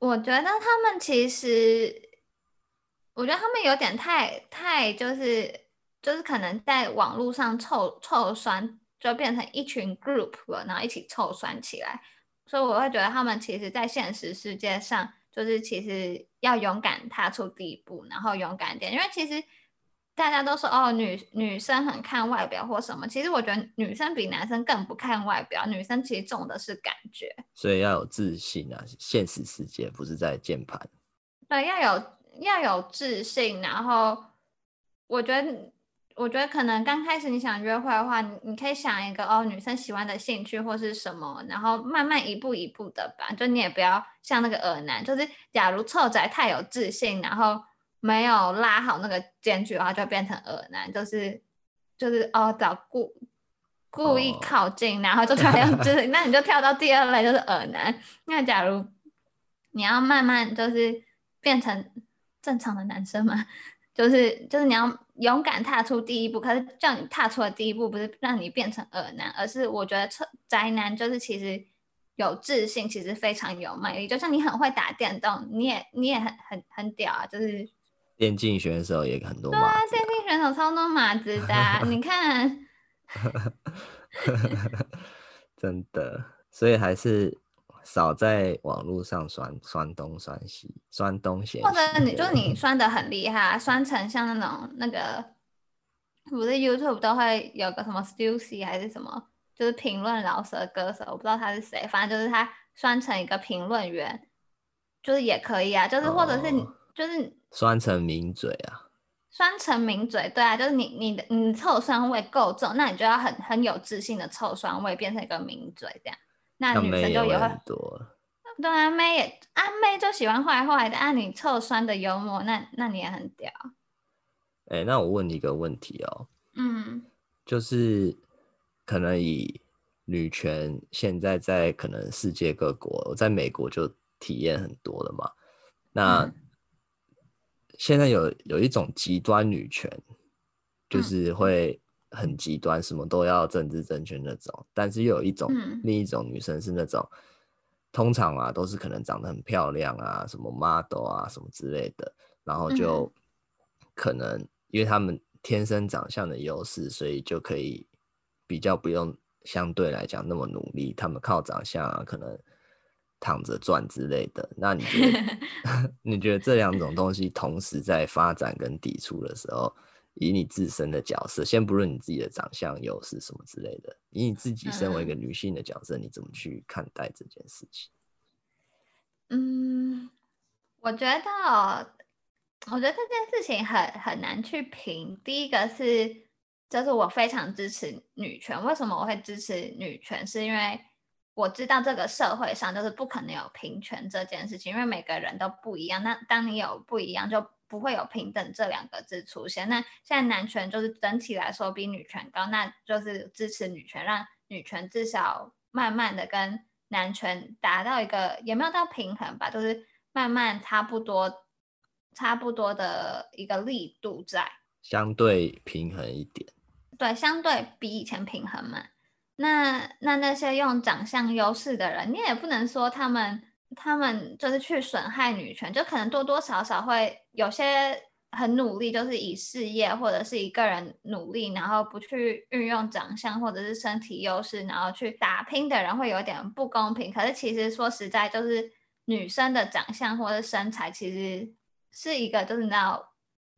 我觉得他们其实，我觉得他们有点太太就是就是可能在网络上臭臭酸，就变成一群 group 了，然后一起臭酸起来。所以我会觉得他们其实，在现实世界上。就是其实要勇敢踏出第一步，然后勇敢点，因为其实大家都说哦，女女生很看外表或什么，其实我觉得女生比男生更不看外表，女生其实重的是感觉，所以要有自信啊！现实世界不是在键盘，对，要有要有自信，然后我觉得。我觉得可能刚开始你想约会的话，你你可以想一个哦，女生喜欢的兴趣或是什么，然后慢慢一步一步的吧。就你也不要像那个耳男，就是假如臭仔太有自信，然后没有拉好那个间距的话，就变成耳男，就是就是哦找故故意靠近，oh. 然后就突然 就是那你就跳到第二类就是耳男。那假如你要慢慢就是变成正常的男生嘛，就是就是你要。勇敢踏出第一步，可是叫你踏出的第一步，不是让你变成恶男，而是我觉得宅男就是其实有自信，其实非常有魅力。就像你很会打电动，你也你也很很很屌啊，就是电竞选手也很多、啊。对啊，电竞选手超多马子的、啊，你 看，真的，所以还是。少在网络上酸酸东酸西，酸东嫌西，或者你就你 酸的很厉害，酸成像那种那个，我的 YouTube 都会有个什么 Stussy 还是什么，就是评论饶舌歌手，我不知道他是谁，反正就是他酸成一个评论员，就是也可以啊，就是或者是你、哦、就是酸成名嘴啊，酸成名嘴，对啊，就是你你的你臭酸味够重，那你就要很很有自信的臭酸味变成一个名嘴这样。那女生就也会，对啊，妹也阿妹就喜欢坏坏的，啊你臭酸的幽默，那那你也很屌。哎、欸，那我问你一个问题哦，嗯，就是可能以女权现在在可能世界各国，我在美国就体验很多了嘛。那、嗯、现在有有一种极端女权，就是会很极端，什么都要政治正确那种。但是又有一种、嗯、另一种女生是那种，通常啊都是可能长得很漂亮啊，什么 model 啊什么之类的，然后就可能因为他们天生长相的优势，所以就可以比较不用。相对来讲那么努力，他们靠长相啊，可能躺着赚之类的。那你觉得 你觉得这两种东西同时在发展跟抵触的时候，以你自身的角色，先不论你自己的长相优势什么之类的，以你自己身为一个女性的角色，嗯、你怎么去看待这件事情？嗯，我觉得，我觉得这件事情很很难去评。第一个是。就是我非常支持女权。为什么我会支持女权？是因为我知道这个社会上就是不可能有平权这件事情，因为每个人都不一样。那当你有不一样，就不会有平等这两个字出现。那现在男权就是整体来说比女权高，那就是支持女权，让女权至少慢慢的跟男权达到一个也没有到平衡吧，就是慢慢差不多差不多的一个力度在，相对平衡一点。对，相对比以前平衡嘛。那那那些用长相优势的人，你也不能说他们他们就是去损害女权，就可能多多少少会有些很努力，就是以事业或者是一个人努力，然后不去运用长相或者是身体优势，然后去打拼的人会有点不公平。可是其实说实在，就是女生的长相或者身材，其实是一个就是你知道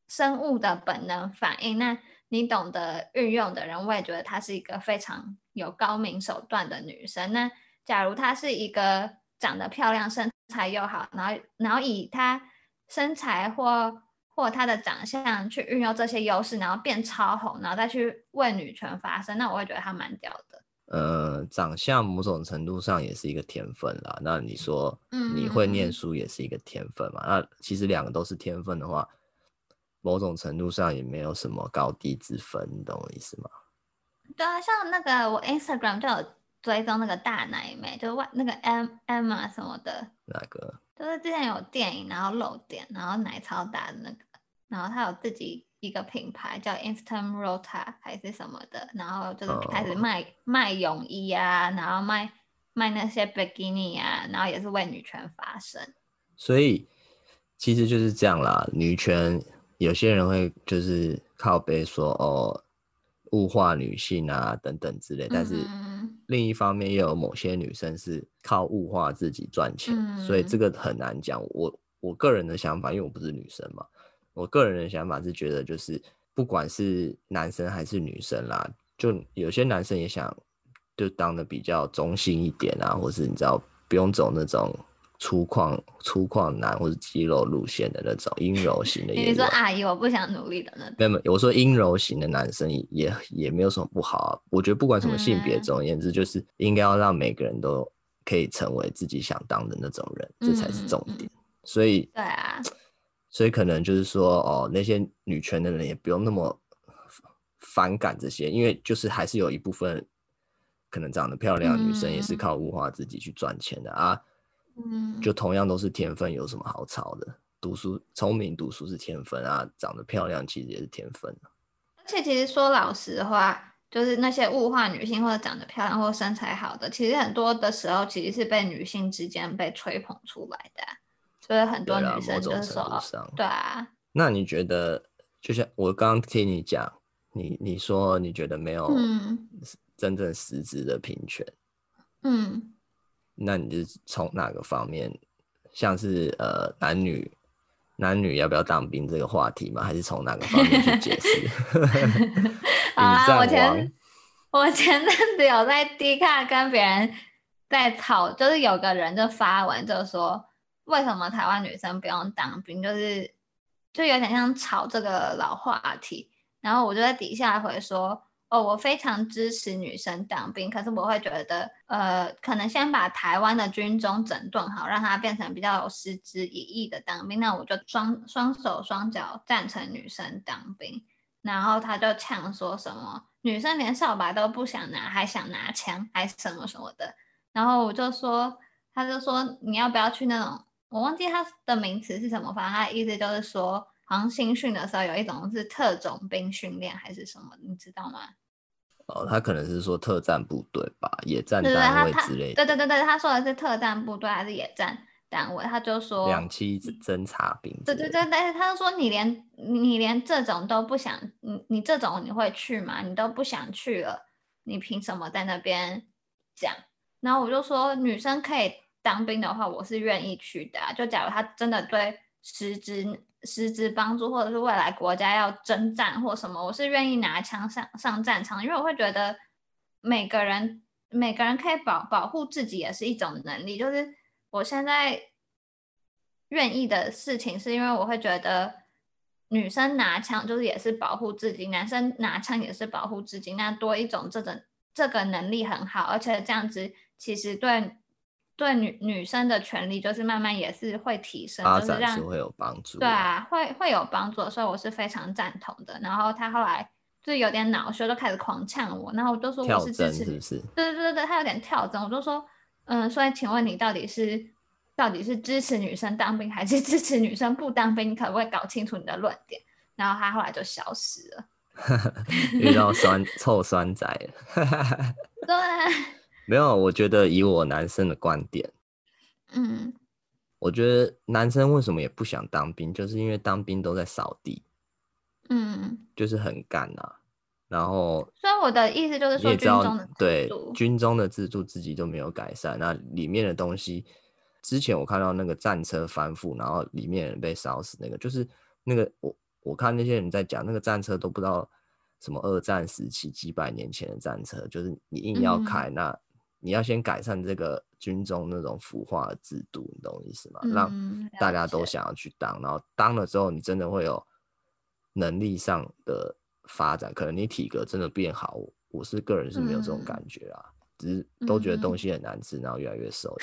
生物的本能反应。那你懂得运用的人，我也觉得她是一个非常有高明手段的女生。那假如她是一个长得漂亮、身材又好，然后然后以她身材或或她的长相去运用这些优势，然后变超红，然后再去为女权发声，那我会觉得她蛮屌的。呃，长相某种程度上也是一个天分啦。那你说，你会念书也是一个天分嘛？嗯、那其实两个都是天分的话。某种程度上也没有什么高低之分，你懂我意思吗？对啊，像那个我 Instagram 就有追踪那个大奶妹，就是外那个 M M 啊什么的。哪个？就是之前有电影，然后露点，然后奶超大的那个，然后他有自己一个品牌叫 Instant Rota 还是什么的，然后就是开始卖、哦、卖泳衣啊，然后卖卖那些 bikini 啊，然后也是为女权发声。所以其实就是这样啦，女权。有些人会就是靠背说哦，物化女性啊等等之类，但是另一方面又有某些女生是靠物化自己赚钱，嗯、所以这个很难讲。我我个人的想法，因为我不是女生嘛，我个人的想法是觉得就是不管是男生还是女生啦，就有些男生也想就当的比较中性一点啊，或是你知道不用走那种。粗犷粗犷男或者肌肉路线的那种阴柔型的，你说阿姨，我不想努力的那种。没有，我说阴柔型的男生也也没有什么不好啊。我觉得不管什么性别，总而言之，就是应该要让每个人都可以成为自己想当的那种人，嗯、这才是重点。所以，对啊，所以可能就是说，哦，那些女权的人也不用那么反感这些，因为就是还是有一部分可能长得漂亮的女生也是靠物化自己去赚钱的啊。嗯，就同样都是天分，有什么好吵的？读书聪明，读书是天分啊，长得漂亮其实也是天分。而且其实说老实话，就是那些物化女性或者长得漂亮或身材好的，其实很多的时候其实是被女性之间被吹捧出来的。所以很多女生就是说，对啊。那你觉得，就像我刚刚听你讲，你你说你觉得没有真正实质的平权，嗯。嗯那你是从哪个方面，像是呃男女男女要不要当兵这个话题吗？还是从哪个方面去解释？好啊，我前 我前阵子有在 D 卡跟别人在吵，就是有个人就发文就说，为什么台湾女生不用当兵？就是就有点像吵这个老话题。然后我就在底下回说，哦，我非常支持女生当兵，可是我会觉得，呃，可能先把台湾的军中整顿好，让它变成比较有实质意义的当兵，那我就双双手双脚赞成女生当兵。然后他就呛说什么，女生连扫把都不想拿，还想拿枪，还什么什么的。然后我就说，他就说你要不要去那种，我忘记他的名词是什么，反正他的意思就是说，好像新训的时候有一种是特种兵训练还是什么，你知道吗？哦，他可能是说特战部队吧，野战单位之类的。对对对对，他说的是特战部队还是野战单位？他就说两栖侦察兵。对对对，但是他就说你连你连这种都不想，你你这种你会去吗？你都不想去了，你凭什么在那边讲？然后我就说，女生可以当兵的话，我是愿意去的啊。就假如他真的对实质。实质帮助，或者是未来国家要征战或什么，我是愿意拿枪上上战场，因为我会觉得每个人每个人可以保保护自己也是一种能力。就是我现在愿意的事情，是因为我会觉得女生拿枪就是也是保护自己，男生拿枪也是保护自己，那多一种这种这个能力很好，而且这样子其实对。对女女生的权利，就是慢慢也是会提升，就是让是会有帮助。对啊，会会有帮助，所以我是非常赞同的。然后他后来就有点恼羞，就开始狂呛我。然后我就说我是支持，是不是？对对对对，他有点跳针。我就说，嗯，所以请问你到底是到底是支持女生当兵，还是支持女生不当兵？你可不可以搞清楚你的论点？然后他后来就消失了，遇到酸 臭酸仔了。对。没有，我觉得以我男生的观点，嗯，我觉得男生为什么也不想当兵，就是因为当兵都在扫地，嗯，就是很干呐、啊。然后，所以我的意思就是说，军中的对军中的制度自己都没有改善，那里面的东西，之前我看到那个战车翻覆，然后里面人被烧死，那个就是那个我我看那些人在讲那个战车都不知道什么二战时期几百年前的战车，就是你硬要开、嗯、那。你要先改善这个军中那种腐化的制度，你懂我意思吗？嗯、让大家都想要去当，然后当了之后，你真的会有能力上的发展，可能你体格真的变好。我是个人是没有这种感觉啊，嗯、只是都觉得东西很难吃，然后越来越瘦，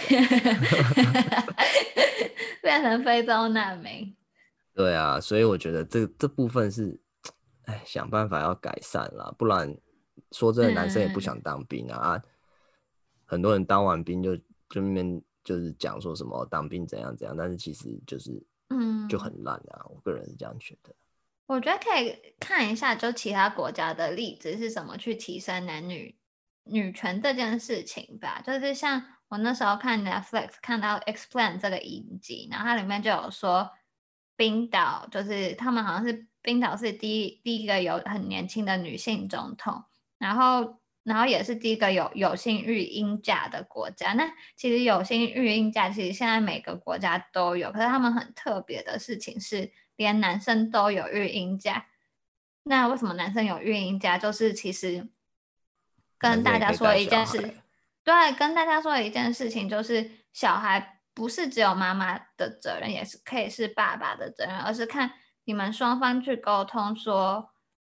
变成非洲难民。对啊，所以我觉得这这部分是，哎，想办法要改善啦，不然说真的，男生也不想当兵啊。嗯很多人当完兵就就那边就是讲说什么当兵怎样怎样，但是其实就是嗯就很烂啊，我个人是这样觉得。我觉得可以看一下，就其他国家的例子是怎么去提升男女女权这件事情吧。就是像我那时候看 Netflix 看到《Explain》这个影集，然后它里面就有说冰岛，就是他们好像是冰岛是第一第一个有很年轻的女性总统，然后。然后也是第一个有有薪育婴假的国家。那其实有薪育婴假，其实现在每个国家都有。可是他们很特别的事情是，连男生都有育婴假。那为什么男生有育婴假？就是其实跟大家说一件事，对，跟大家说一件事情，就是小孩不是只有妈妈的责任，也是可以是爸爸的责任，而是看你们双方去沟通说。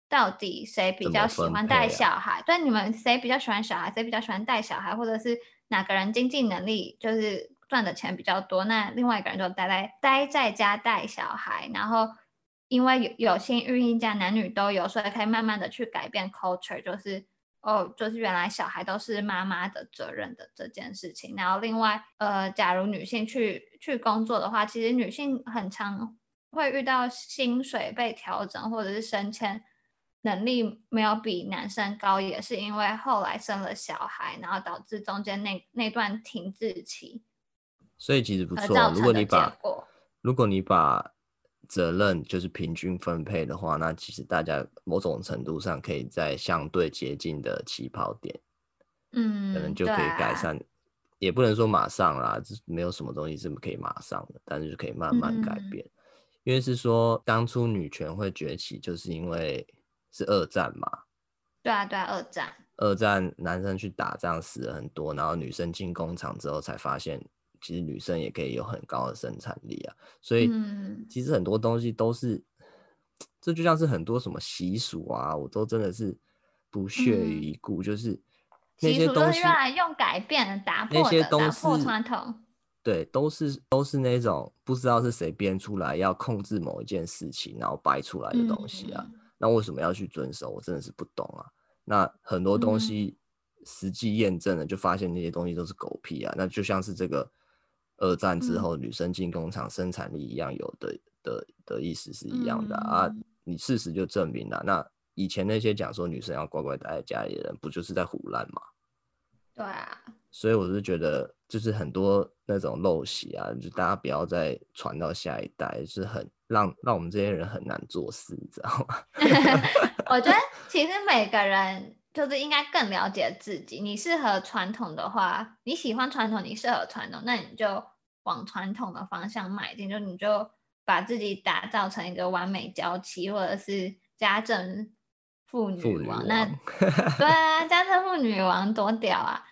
到底谁比较喜欢带小孩？啊、对，你们谁比较喜欢小孩？谁比较喜欢带小孩？或者是哪个人经济能力就是赚的钱比较多？那另外一个人就待在待在家带小孩。然后因为有有薪育婴假，男女都有，所以可以慢慢的去改变 culture，就是哦，就是原来小孩都是妈妈的责任的这件事情。然后另外呃，假如女性去去工作的话，其实女性很常会遇到薪水被调整或者是升迁。能力没有比男生高，也是因为后来生了小孩，然后导致中间那那段停滞期。所以其实不错，如果你把如果你把责任就是平均分配的话，那其实大家某种程度上可以在相对接近的起跑点，嗯，可能就可以改善。啊、也不能说马上啦，这没有什么东西是可以马上的，但是就可以慢慢改变。嗯、因为是说当初女权会崛起，就是因为。是二战嘛？对啊，对啊，二战。二战男生去打仗死了很多，然后女生进工厂之后才发现，其实女生也可以有很高的生产力啊。所以，其实很多东西都是，嗯、这就像是很多什么习俗啊，我都真的是不屑于一顾，嗯、就是那些东西用来用改变打破那些东西对，都是都是那种不知道是谁编出来要控制某一件事情，然后掰出来的东西啊。嗯、那为什么要去遵守？我真的是不懂啊。那很多东西实际验证了，就发现那些东西都是狗屁啊。那就像是这个二战之后女生进工厂生产力一样，有的的的意思是一样的啊。嗯、你事实就证明了那。以前那些讲说女生要乖乖待在家里的人，不就是在胡乱吗？对啊，所以我是觉得，就是很多那种陋习啊，就大家不要再传到下一代，就是很让让我们这些人很难做事，你知道吗？我觉得其实每个人就是应该更了解自己。你适合传统的话，你喜欢传统，你适合传统，那你就往传统的方向迈进，就你就把自己打造成一个完美娇妻，或者是家政。妇女王，女王那 对啊，家政妇女王多屌啊！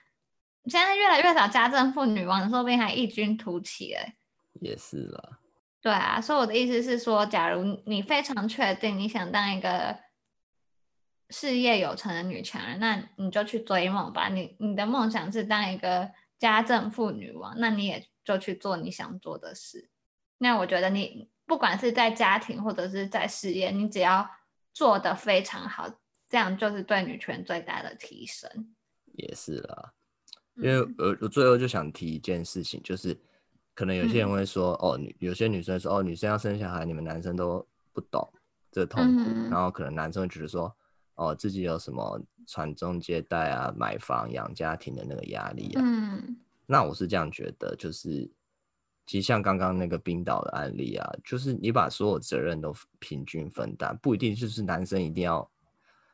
现在越来越少家政妇女王，说不定还异军突起哎。也是啦。对啊，所以我的意思是说，假如你非常确定你想当一个事业有成的女强人，那你就去追梦吧。你你的梦想是当一个家政妇女王，那你也就去做你想做的事。那我觉得你不管是在家庭或者是在事业，你只要。做得非常好，这样就是对女权最大的提升。也是啦，因为我我最后就想提一件事情，就是可能有些人会说，嗯、哦，女有些女生说，哦，女生要生小孩，你们男生都不懂这个痛苦，嗯、然后可能男生会觉得说，哦，自己有什么传宗接代啊、买房养家庭的那个压力啊。嗯，那我是这样觉得，就是。其实像刚刚那个冰岛的案例啊，就是你把所有责任都平均分担，不一定就是男生一定要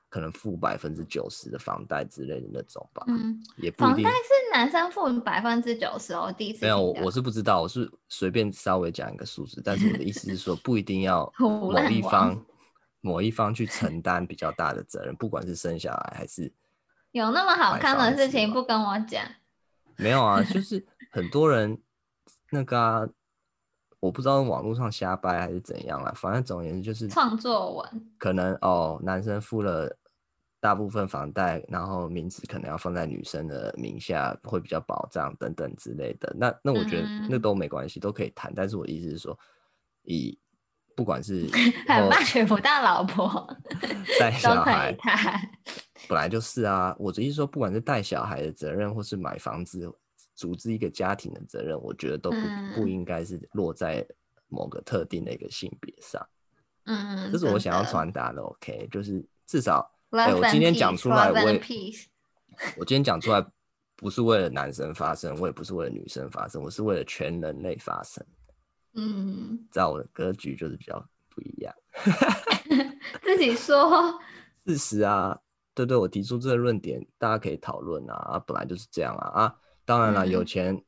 可能付百分之九十的房贷之类的那种吧。嗯，也不一定。房贷是男生付百分之九十哦，第一次。没有，我我是不知道，我是随便稍微讲一个数字，但是我的意思是说，不一定要某一方 某一方去承担比较大的责任，不管是生下来还是有那么好看的事情不跟我讲。没有啊，就是很多人。那个啊，我不知道网络上瞎掰还是怎样啦，反正总而言之就是创作文，可能哦，男生付了大部分房贷，然后名字可能要放在女生的名下，会比较保障等等之类的。那那我觉得那都没关系，嗯、都可以谈。但是我意思是说，以不管是 很怕娶不到老婆，带小孩，本来就是啊。我的意思说，不管是带小孩的责任，或是买房子。组织一个家庭的责任，我觉得都不、嗯、不应该是落在某个特定的一个性别上。嗯，这是我想要传达的。的 OK，就是至少，哎、欸，我今天讲出来，我也，我今天讲出来不是为了男生发声，我也不是为了女生发声，我是为了全人类发声。嗯，在我的格局就是比较不一样。自己说。事实啊，对对，我提出这个论点，大家可以讨论啊。啊，本来就是这样啊啊。当然了，有钱，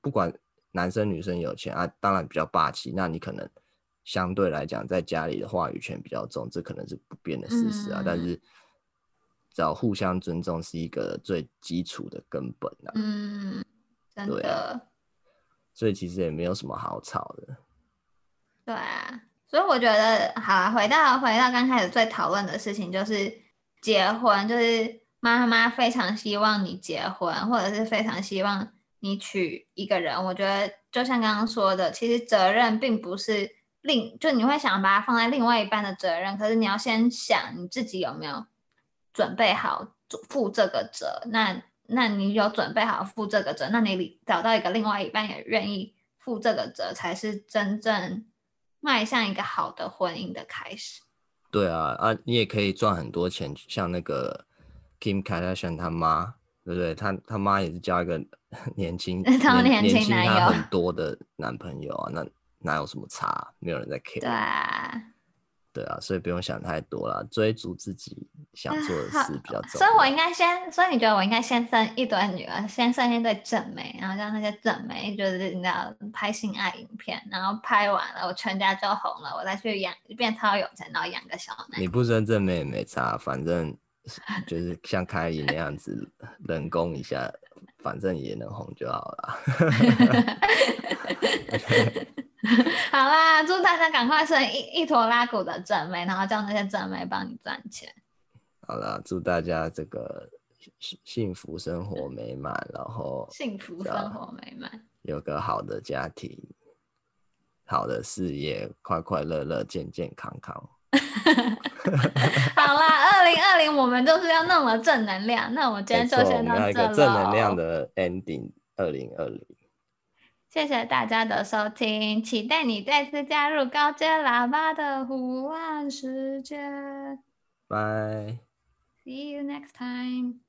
不管男生女生有钱啊，当然比较霸气。那你可能相对来讲，在家里的话语权比较重，这可能是不变的事实啊。嗯、但是，只要互相尊重是一个最基础的根本啊。嗯，真的。啊。所以其实也没有什么好吵的。对啊，所以我觉得，好，回到回到刚开始最讨论的事情，就是结婚，就是。妈妈非常希望你结婚，或者是非常希望你娶一个人。我觉得就像刚刚说的，其实责任并不是另，就你会想把它放在另外一半的责任，可是你要先想你自己有没有准备好负这个责。那那你有准备好负这个责，那你找到一个另外一半也愿意负这个责，才是真正迈向一个好的婚姻的开始。对啊，啊，你也可以赚很多钱，像那个。Kim Kardashian 他妈，对不对？他他妈也是交一个 年轻、年年轻他很多的男朋友啊，那哪有什么差？没有人在 care。对啊，对啊，所以不用想太多了，追逐自己想做的事比较重要。所以我应该先，所以你觉得我应该先生一堆女儿，先生一对正妹，然后让那些正妹就是你知道拍性爱影片，然后拍完了我全家就红了，我再去养，变超有钱，然后养个小男。你不生正妹也没差，反正。就是像凯莉那样子 人工一下，反正也能红就好了。好啦，祝大家赶快生一一坨拉骨的正妹，然后叫那些正妹帮你赚钱。好了，祝大家这个幸幸福生活美满，然后幸福生活美满，有个好的家庭，好的事业，快快乐乐，健健康康。好啦二零二零我们就是要弄了正能量那我们今天就先到这了正能量的 ending 二零二零。谢谢大家的收听期待你再次加入高阶喇叭的胡岸时间。bye see you next time